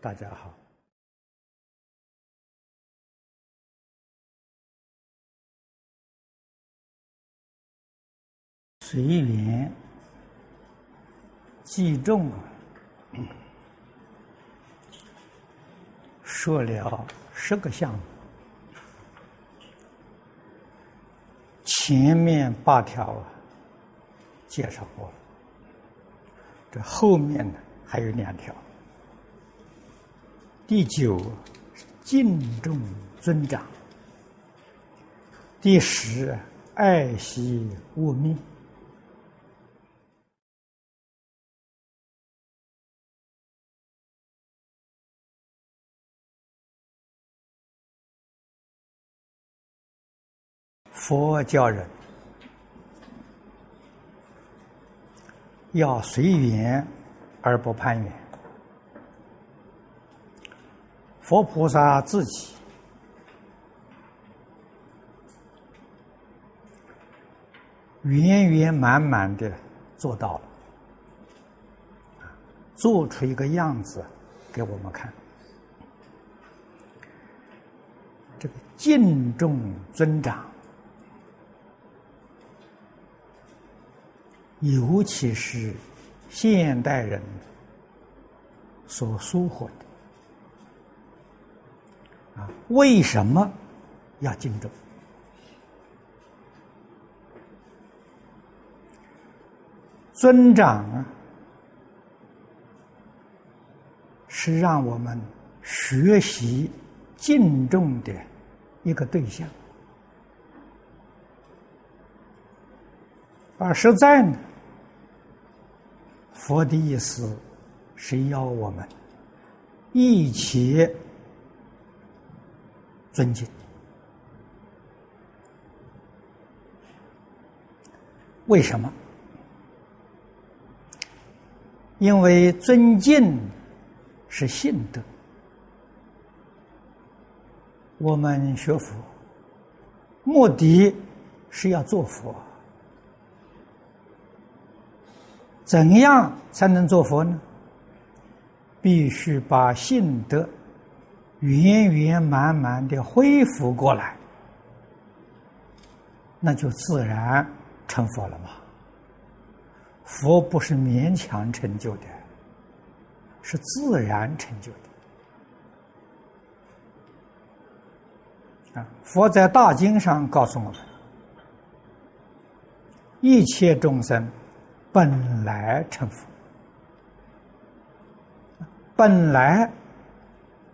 大家好。随缘记重，说了十个项目，前面八条啊介绍过，这后面呢还有两条。第九，敬重尊长；第十，爱惜物命。佛教人要随缘而不攀缘。佛菩萨自己圆圆满满的做到了，做出一个样子给我们看。这个敬重尊长。尤其是现代人所疏忽的啊，为什么要敬重？尊长啊，是让我们学习敬重的一个对象，而实在呢？佛的意思是要我们一起尊敬。为什么？因为尊敬是信德。我们学佛目的是要做佛。怎样才能做佛呢？必须把信德圆圆满满的恢复过来，那就自然成佛了嘛。佛不是勉强成就的，是自然成就的。啊，佛在大经上告诉我们，一切众生。本来成佛，本来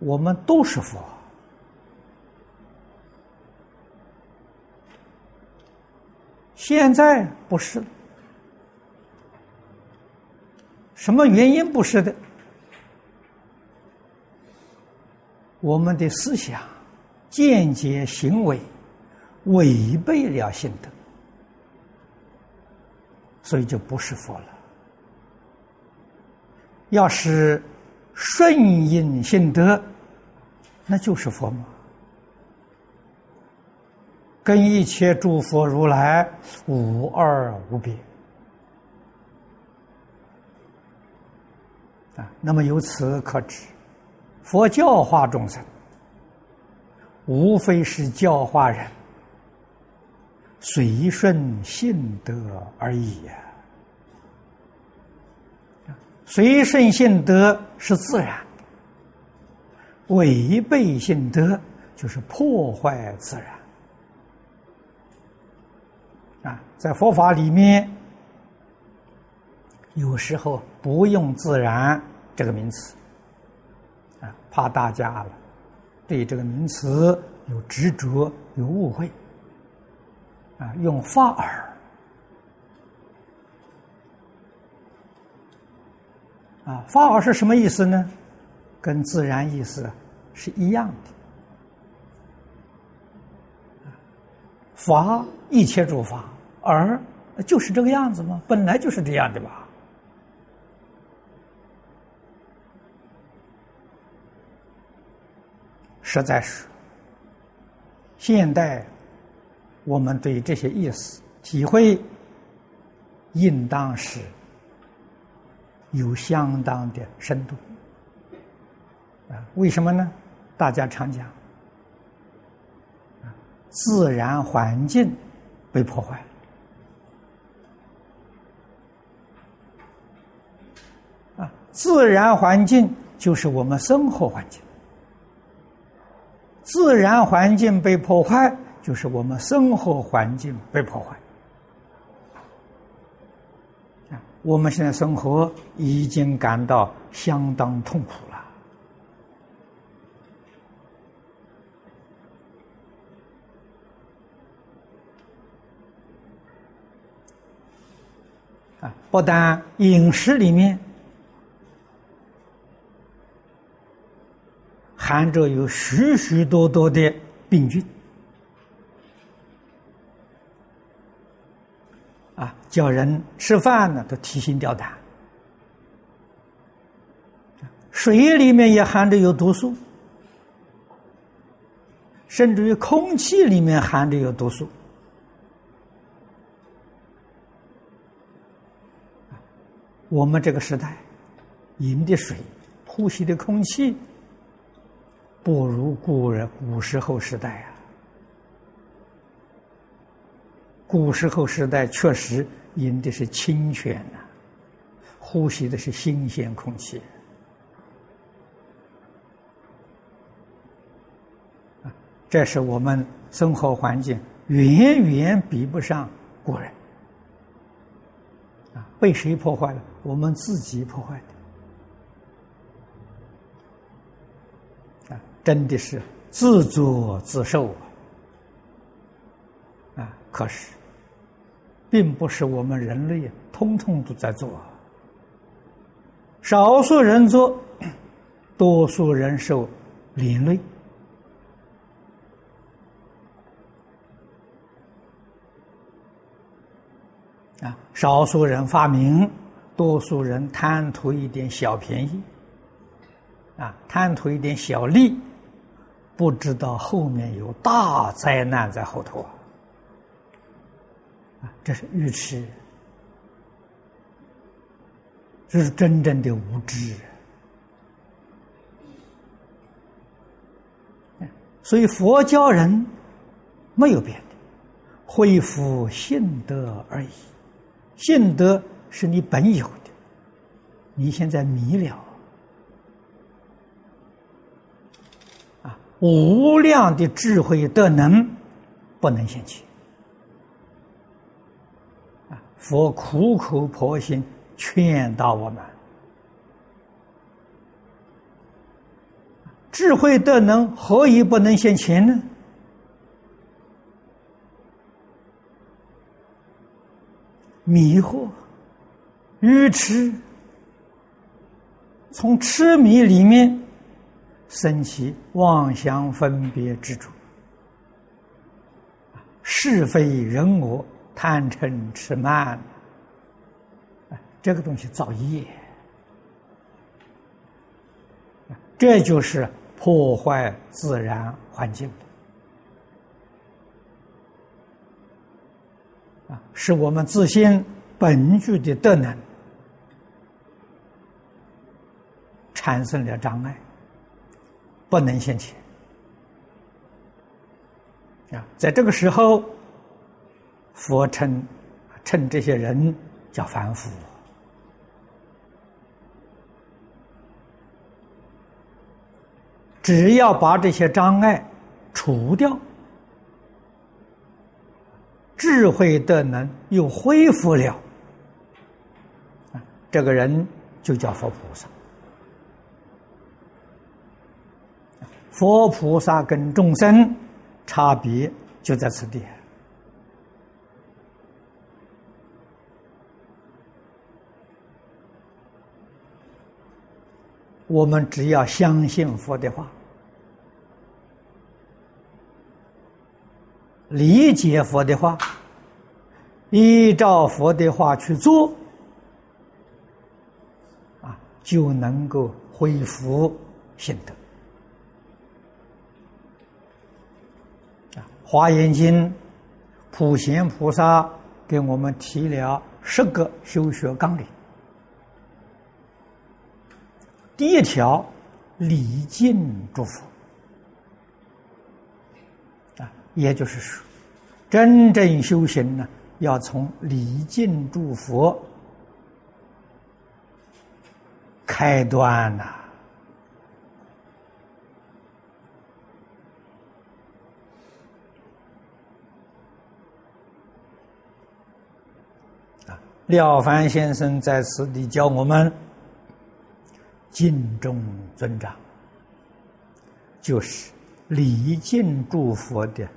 我们都是佛，现在不是，什么原因不是的？我们的思想、见解、行为违背了性德。所以就不是佛了。要是顺应性德，那就是佛嘛。跟一切诸佛如来无二无别啊。那么由此可知，佛教化众生，无非是教化人。随顺性德而已呀，随顺性德是自然，违背性德就是破坏自然。啊，在佛法里面，有时候不用“自然”这个名词，啊，怕大家了对这个名词有执着、有误会。啊，用法尔啊，法尔是什么意思呢？跟自然意思是一样的。法一切诸法，而就是这个样子吗？本来就是这样的吧。实在是现代。我们对这些意思体会，应当是有相当的深度啊，为什么呢？大家常讲，自然环境被破坏啊，自然环境就是我们生活环境，自然环境被破坏，就是我们生活环境被破坏。啊，我们现在生活已经感到相当痛苦了。不但饮食里面含着有许许多多的病菌，啊，叫人吃饭呢都提心吊胆；水里面也含着有毒素，甚至于空气里面含着有毒素。我们这个时代，饮的水、呼吸的空气，不如古人古时候时代啊。古时候时代确实饮的是清泉呐，呼吸的是新鲜空气，这是我们生活环境远远比不上古人。啊，被谁破坏了？我们自己破坏的。啊，真的是自作自受啊！啊，可是，并不是我们人类通通都在做，少数人做，多数人受连累。啊，少数人发明，多数人贪图一点小便宜，啊，贪图一点小利，不知道后面有大灾难在后头啊！这是愚痴，这是真正的无知。所以佛教人没有别的，恢复信德而已。信德是你本有的，你现在迷了啊！无量的智慧德能不能现起啊！佛苦口婆心劝导我们：智慧德能何以不能现前呢？迷惑、愚痴，从痴迷里面升起妄想分别之主，是非人我、贪嗔痴慢，这个东西造业，这就是破坏自然环境。是我们自心本具的德能产生了障碍，不能现前。啊，在这个时候，佛称称这些人叫凡夫。只要把这些障碍除掉。智慧的能又恢复了，啊，这个人就叫佛菩萨。佛菩萨跟众生差别就在此地。我们只要相信佛的话。理解佛的话，依照佛的话去做，啊，就能够恢复心德。啊，《华严经》普贤菩萨给我们提了十个修学纲领，第一条礼敬诸佛啊，也就是说，真正修行呢，要从礼敬诸佛开端呐。啊廖凡先生在此地教我们敬重尊长，就是礼敬诸佛的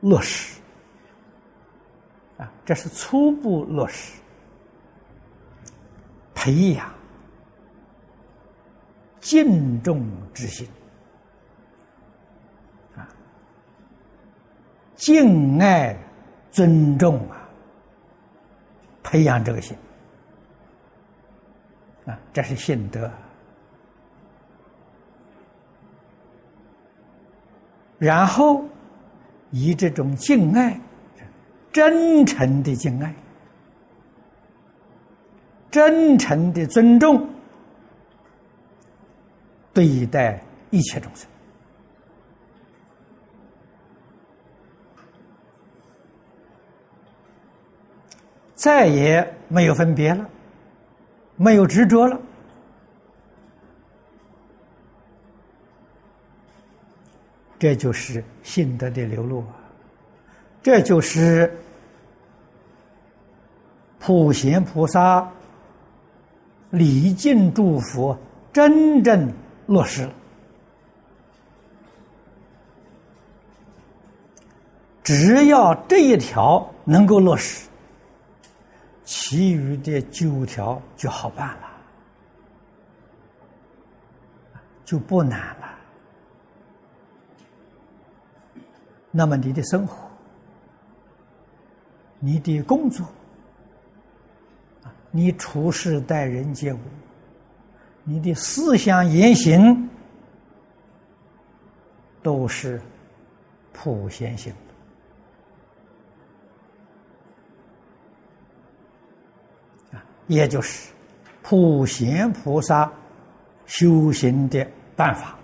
落实啊，这是初步落实，培养敬重之心啊，敬爱尊重啊。培养这个心啊，这是信德。然后以这种敬爱、真诚的敬爱、真诚的尊重对待一切众生。再也没有分别了，没有执着了，这就是信德的流露啊！这就是普贤菩萨礼敬诸佛真正落实。只要这一条能够落实。其余的九条就好办了，就不难了。那么你的生活、你的工作、你处事待人接物、你的思想言行，都是普贤行。也就是普贤菩萨修行的办法，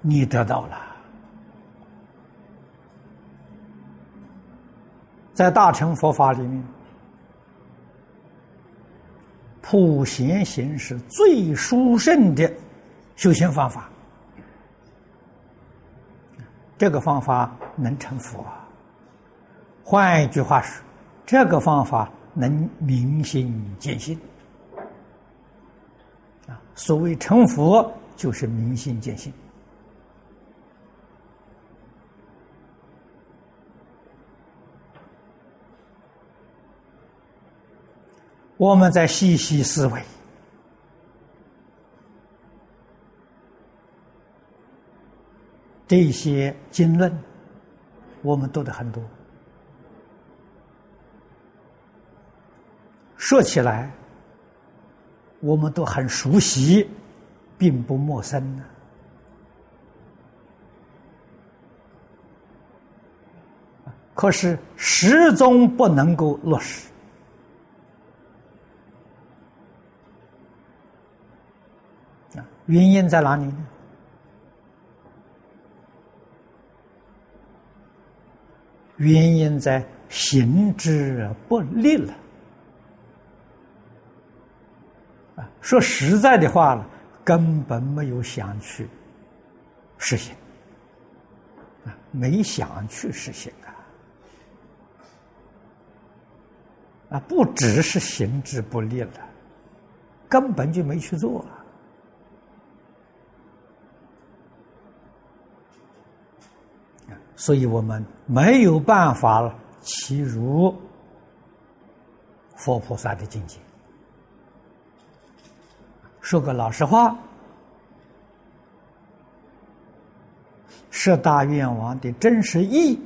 你得到了。在大乘佛法里面，普贤行是最殊胜的修行方法。这个方法能成佛。换一句话说，这个方法。能明心见性啊！所谓成佛，就是明心见性。我们在细细思维这些经论，我们读的很多。说起来，我们都很熟悉，并不陌生呢。可是始终不能够落实原因在哪里呢？原因在行之不利了。啊，说实在的话了，根本没有想去实行，啊，没想去实行啊，啊，不只是行之不利了，根本就没去做啊，所以我们没有办法其如佛菩萨的境界。说个老实话，十大愿望的真实意，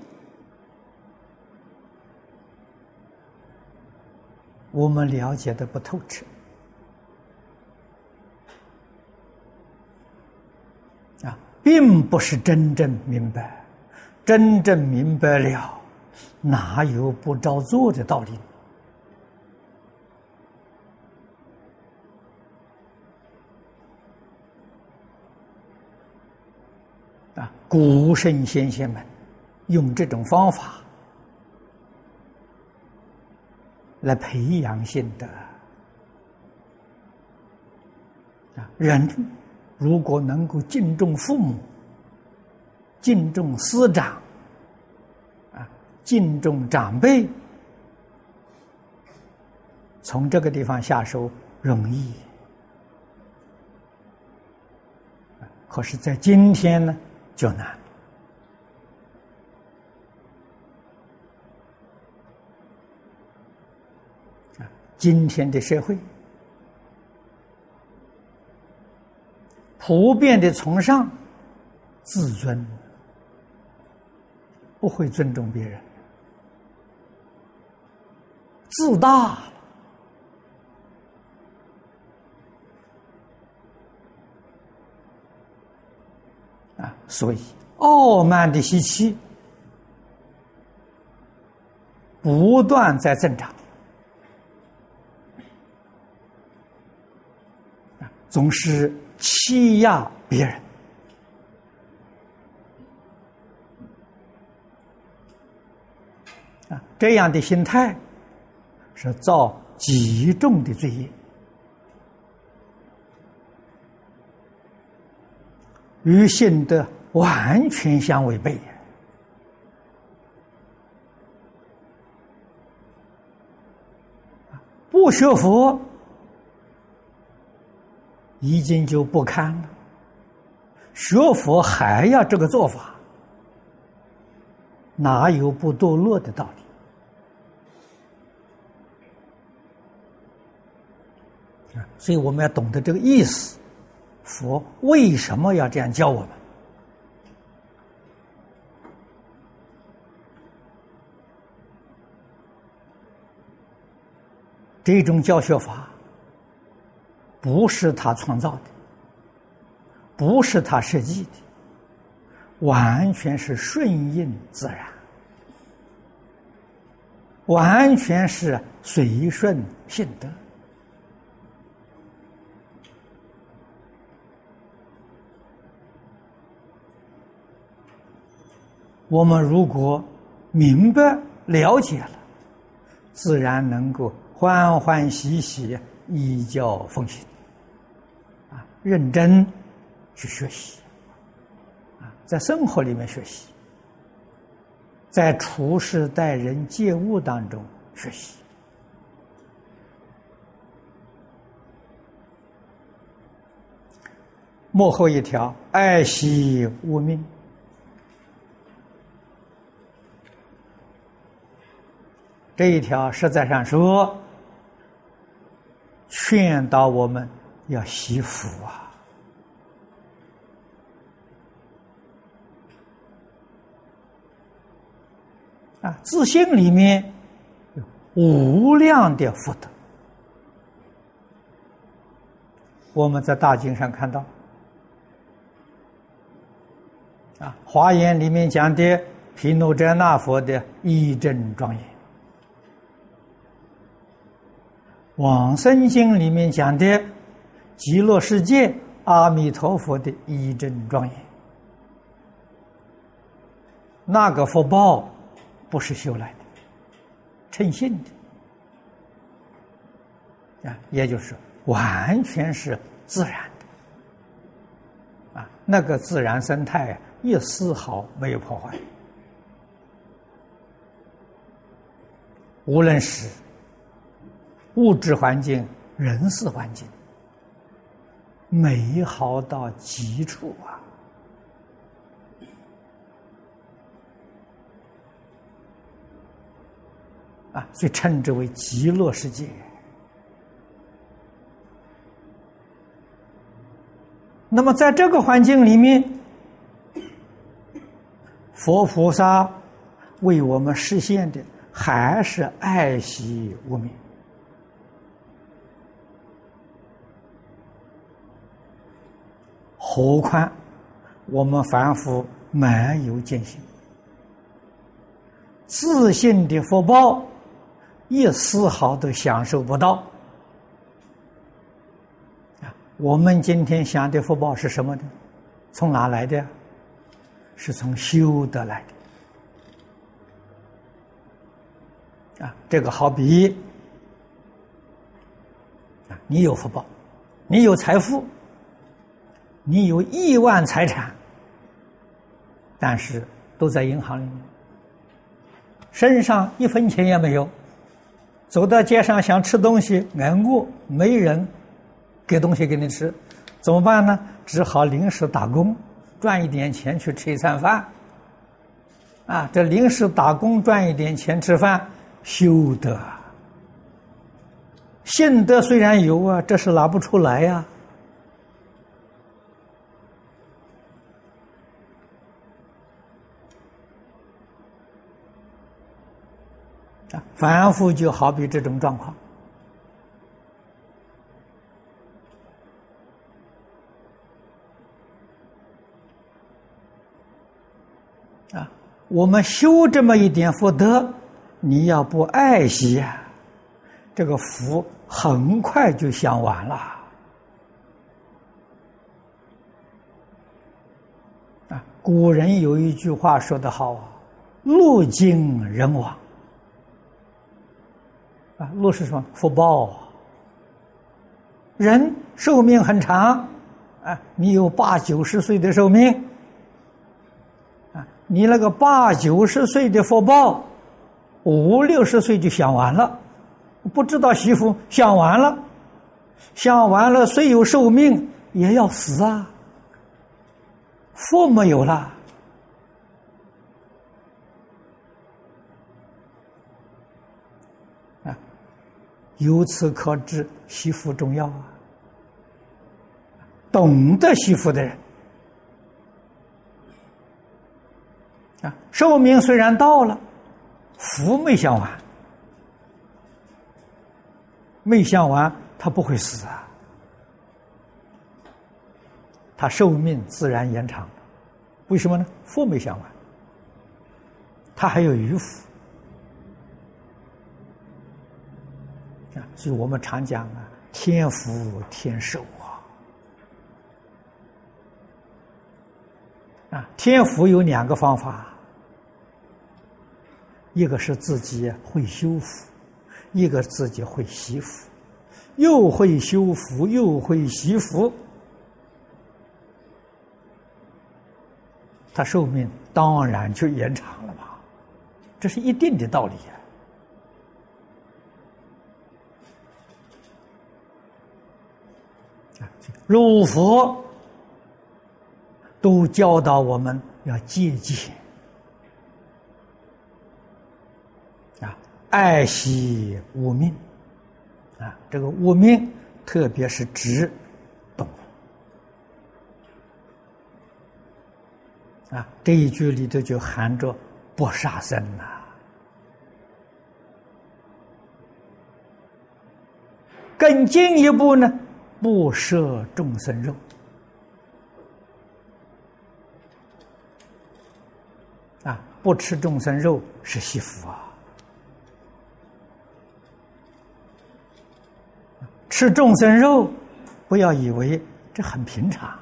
我们了解的不透彻啊，并不是真正明白。真正明白了哪有不照做的道理？啊古圣先贤们用这种方法来培养性的啊人如果能够敬重父母敬重师长、啊，敬重长辈，从这个地方下手容易。可是，在今天呢，就难啊！今天的社会普遍的崇尚自尊，不会尊重别人，自大。啊所以，傲慢的习气不断在增长，总是欺压别人。这样的心态是造极重的罪业。与信德完全相违背。不学佛，已经就不堪了；学佛还要这个做法，哪有不堕落的道理？所以我们要懂得这个意思。佛为什么要这样教我们？这种教学法不是他创造的，不是他设计的，完全是顺应自然，完全是随顺性德。我们如果明白了解了，自然能够欢欢喜喜依教奉行，啊，认真去学习，啊，在生活里面学习，在处事待人接物当中学习。幕后一条，爱惜物命。这一条实在上说，劝导我们要惜福啊！啊，自信里面有无量的福德。我们在大经上看到，啊，《华严》里面讲的毗卢遮那佛的一真庄严。往生经里面讲的极乐世界阿弥陀佛的一真庄严，那个福报不是修来的，称信的。啊，也就是完全是自然的。啊，那个自然生态一丝毫没有破坏，无论是。物质环境、人事环境，美好到极处啊！啊，所以称之为极乐世界。那么，在这个环境里面，佛菩萨为我们实现的还是爱惜无名。何况我们凡夫没有见性，自信的福报一丝毫都享受不到。啊，我们今天享的福报是什么呢？从哪来的？是从修得来的。啊，这个好比啊，你有福报，你有财富，你有亿万财产，但是都在银行里面，身上一分钱也没有。走到街上想吃东西，挨饿，没人给东西给你吃，怎么办呢？只好临时打工，赚一点钱去吃一餐饭。啊，这临时打工赚一点钱吃饭，修德。信德虽然有啊，这是拿不出来呀。反复就好比这种状况。啊，我们修这么一点福德，你要不爱惜呀，这个福很快就享完了。啊，古人有一句话说得好啊：“路经人亡。”啊，路是什么？福报。人寿命很长，啊，你有八九十岁的寿命，啊，你那个八九十岁的福报，五六十岁就享完了，不知道媳妇享完了，享完了虽有寿命也要死啊，福没有了。由此可知，惜福重要啊！懂得惜福的人啊，寿命虽然到了，福没享完，没享完，他不会死啊，他寿命自然延长。为什么呢？福没享完，他还有余福。啊，所以我们常讲啊，天福天寿啊。啊，天福有两个方法，一个是自己会修福，一个自己会惜福，又会修福又会惜福，他寿命当然就延长了嘛，这是一定的道理呀。入佛都教导我们要戒戒啊，爱惜物命啊，这个物命特别是指动物啊，这一句里头就含着不杀生呐。更进一步呢？不摄众生肉啊！不吃众生肉是惜福啊！吃众生肉，不要以为这很平常。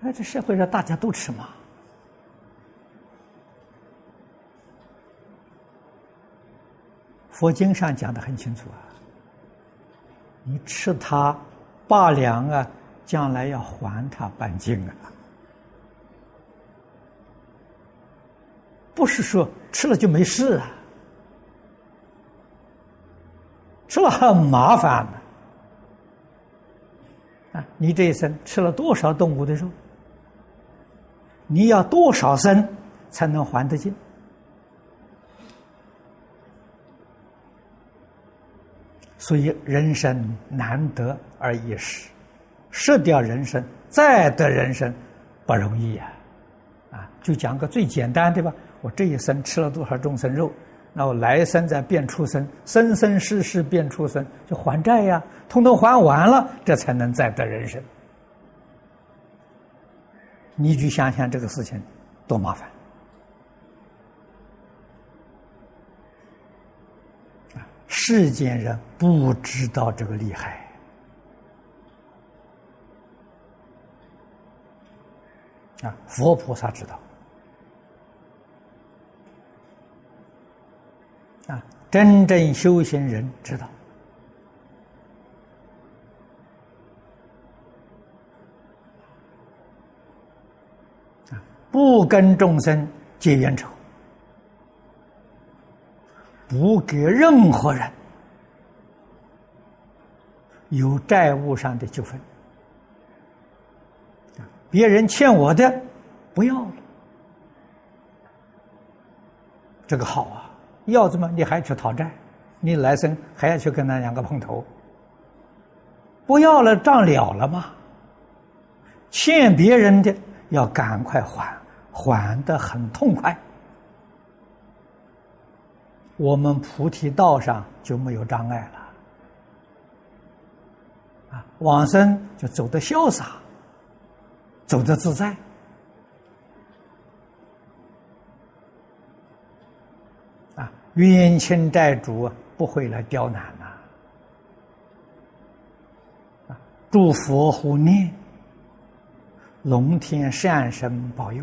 哎，这社会上大家都吃嘛。佛经上讲的很清楚啊，你吃它。罢粮啊，将来要还他半斤啊！不是说吃了就没事啊，吃了很麻烦的啊！你这一生吃了多少动物的肉？你要多少生才能还得尽？所以人生难得而易失，失掉人生再得人生不容易呀！啊，就讲个最简单的吧。我这一生吃了多少众生肉，那我来生再变出生，生生世世变出生，就还债呀，通通还完了，这才能再得人生。你去想想这个事情多麻烦。世间人不知道这个厉害。啊佛菩萨知道。啊真正修行人知道。啊不跟众生结冤仇。不给任何人有债务上的纠纷，别人欠我的不要了，这个好啊。要怎么？你还去讨债？你来生还要去跟他两个碰头？不要了，账了了吗？欠别人的要赶快还，还的很痛快。我们菩提道上就没有障碍了，啊，往生就走得潇洒，走得自在。啊冤亲债主不会来刁难呐！啊，祝佛护念，龙天善神保佑。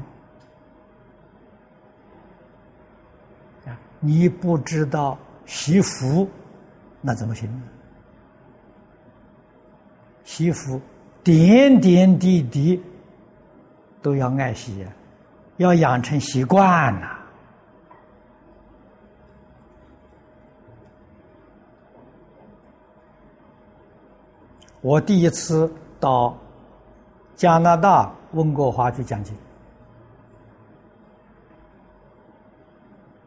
你不知道惜福，那怎么行呢？惜福，点点滴滴都要爱惜，要养成习惯呐。我第一次到加拿大温哥华去讲经，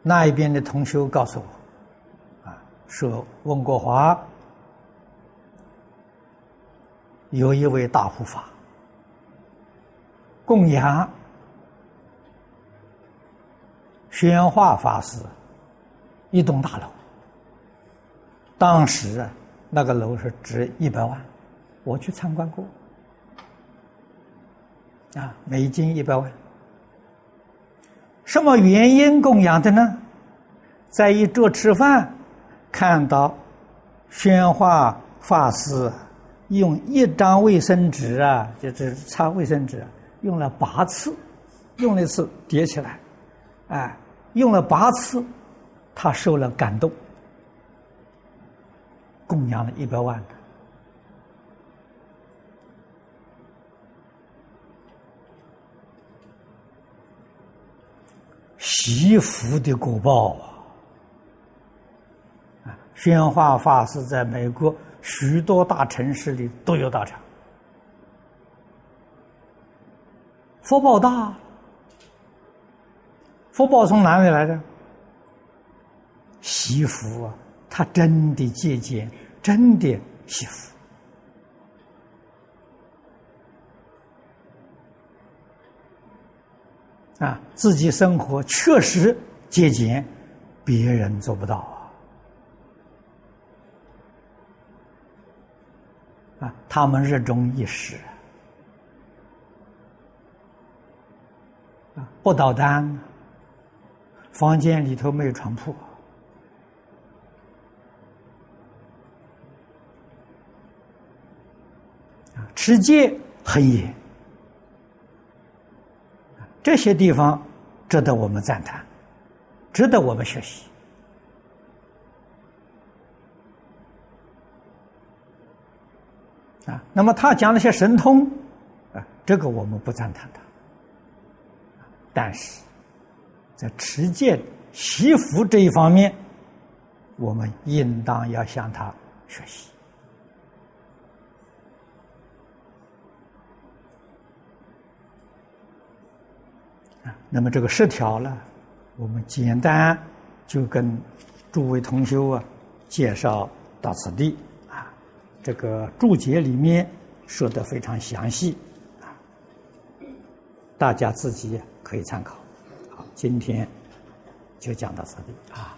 那一边的同修告诉我，啊，说温国华有一位大护法供养宣化法师一栋大楼，当时啊那个楼是值一百万。我去参观过，啊，美金一百万。什么原因供养的呢？在一桌吃饭，看到宣化法师用一张卫生纸啊，就是擦卫生纸，用了八次，用了一次叠起来，哎，用了八次，他受了感动，供养了一百万。祈福的果报啊！宣化法师在美国许多大城市里都有道场，福报大，福报从哪里来的？祈福啊，他真的借鉴，真的祈福。啊，自己生活确实节俭，别人做不到啊！啊，他们热衷一时，啊，不捣蛋，房间里头没有床铺，啊，持戒很严。这些地方值得我们赞叹，值得我们学习啊。那么他讲那些神通啊，这个我们不赞叹他，但是在持戒、习福这一方面，我们应当要向他学习。那么这个十条呢，我们简单就跟诸位同修啊介绍到此地啊。这个注解里面说的非常详细啊，大家自己可以参考。好，今天就讲到此地啊。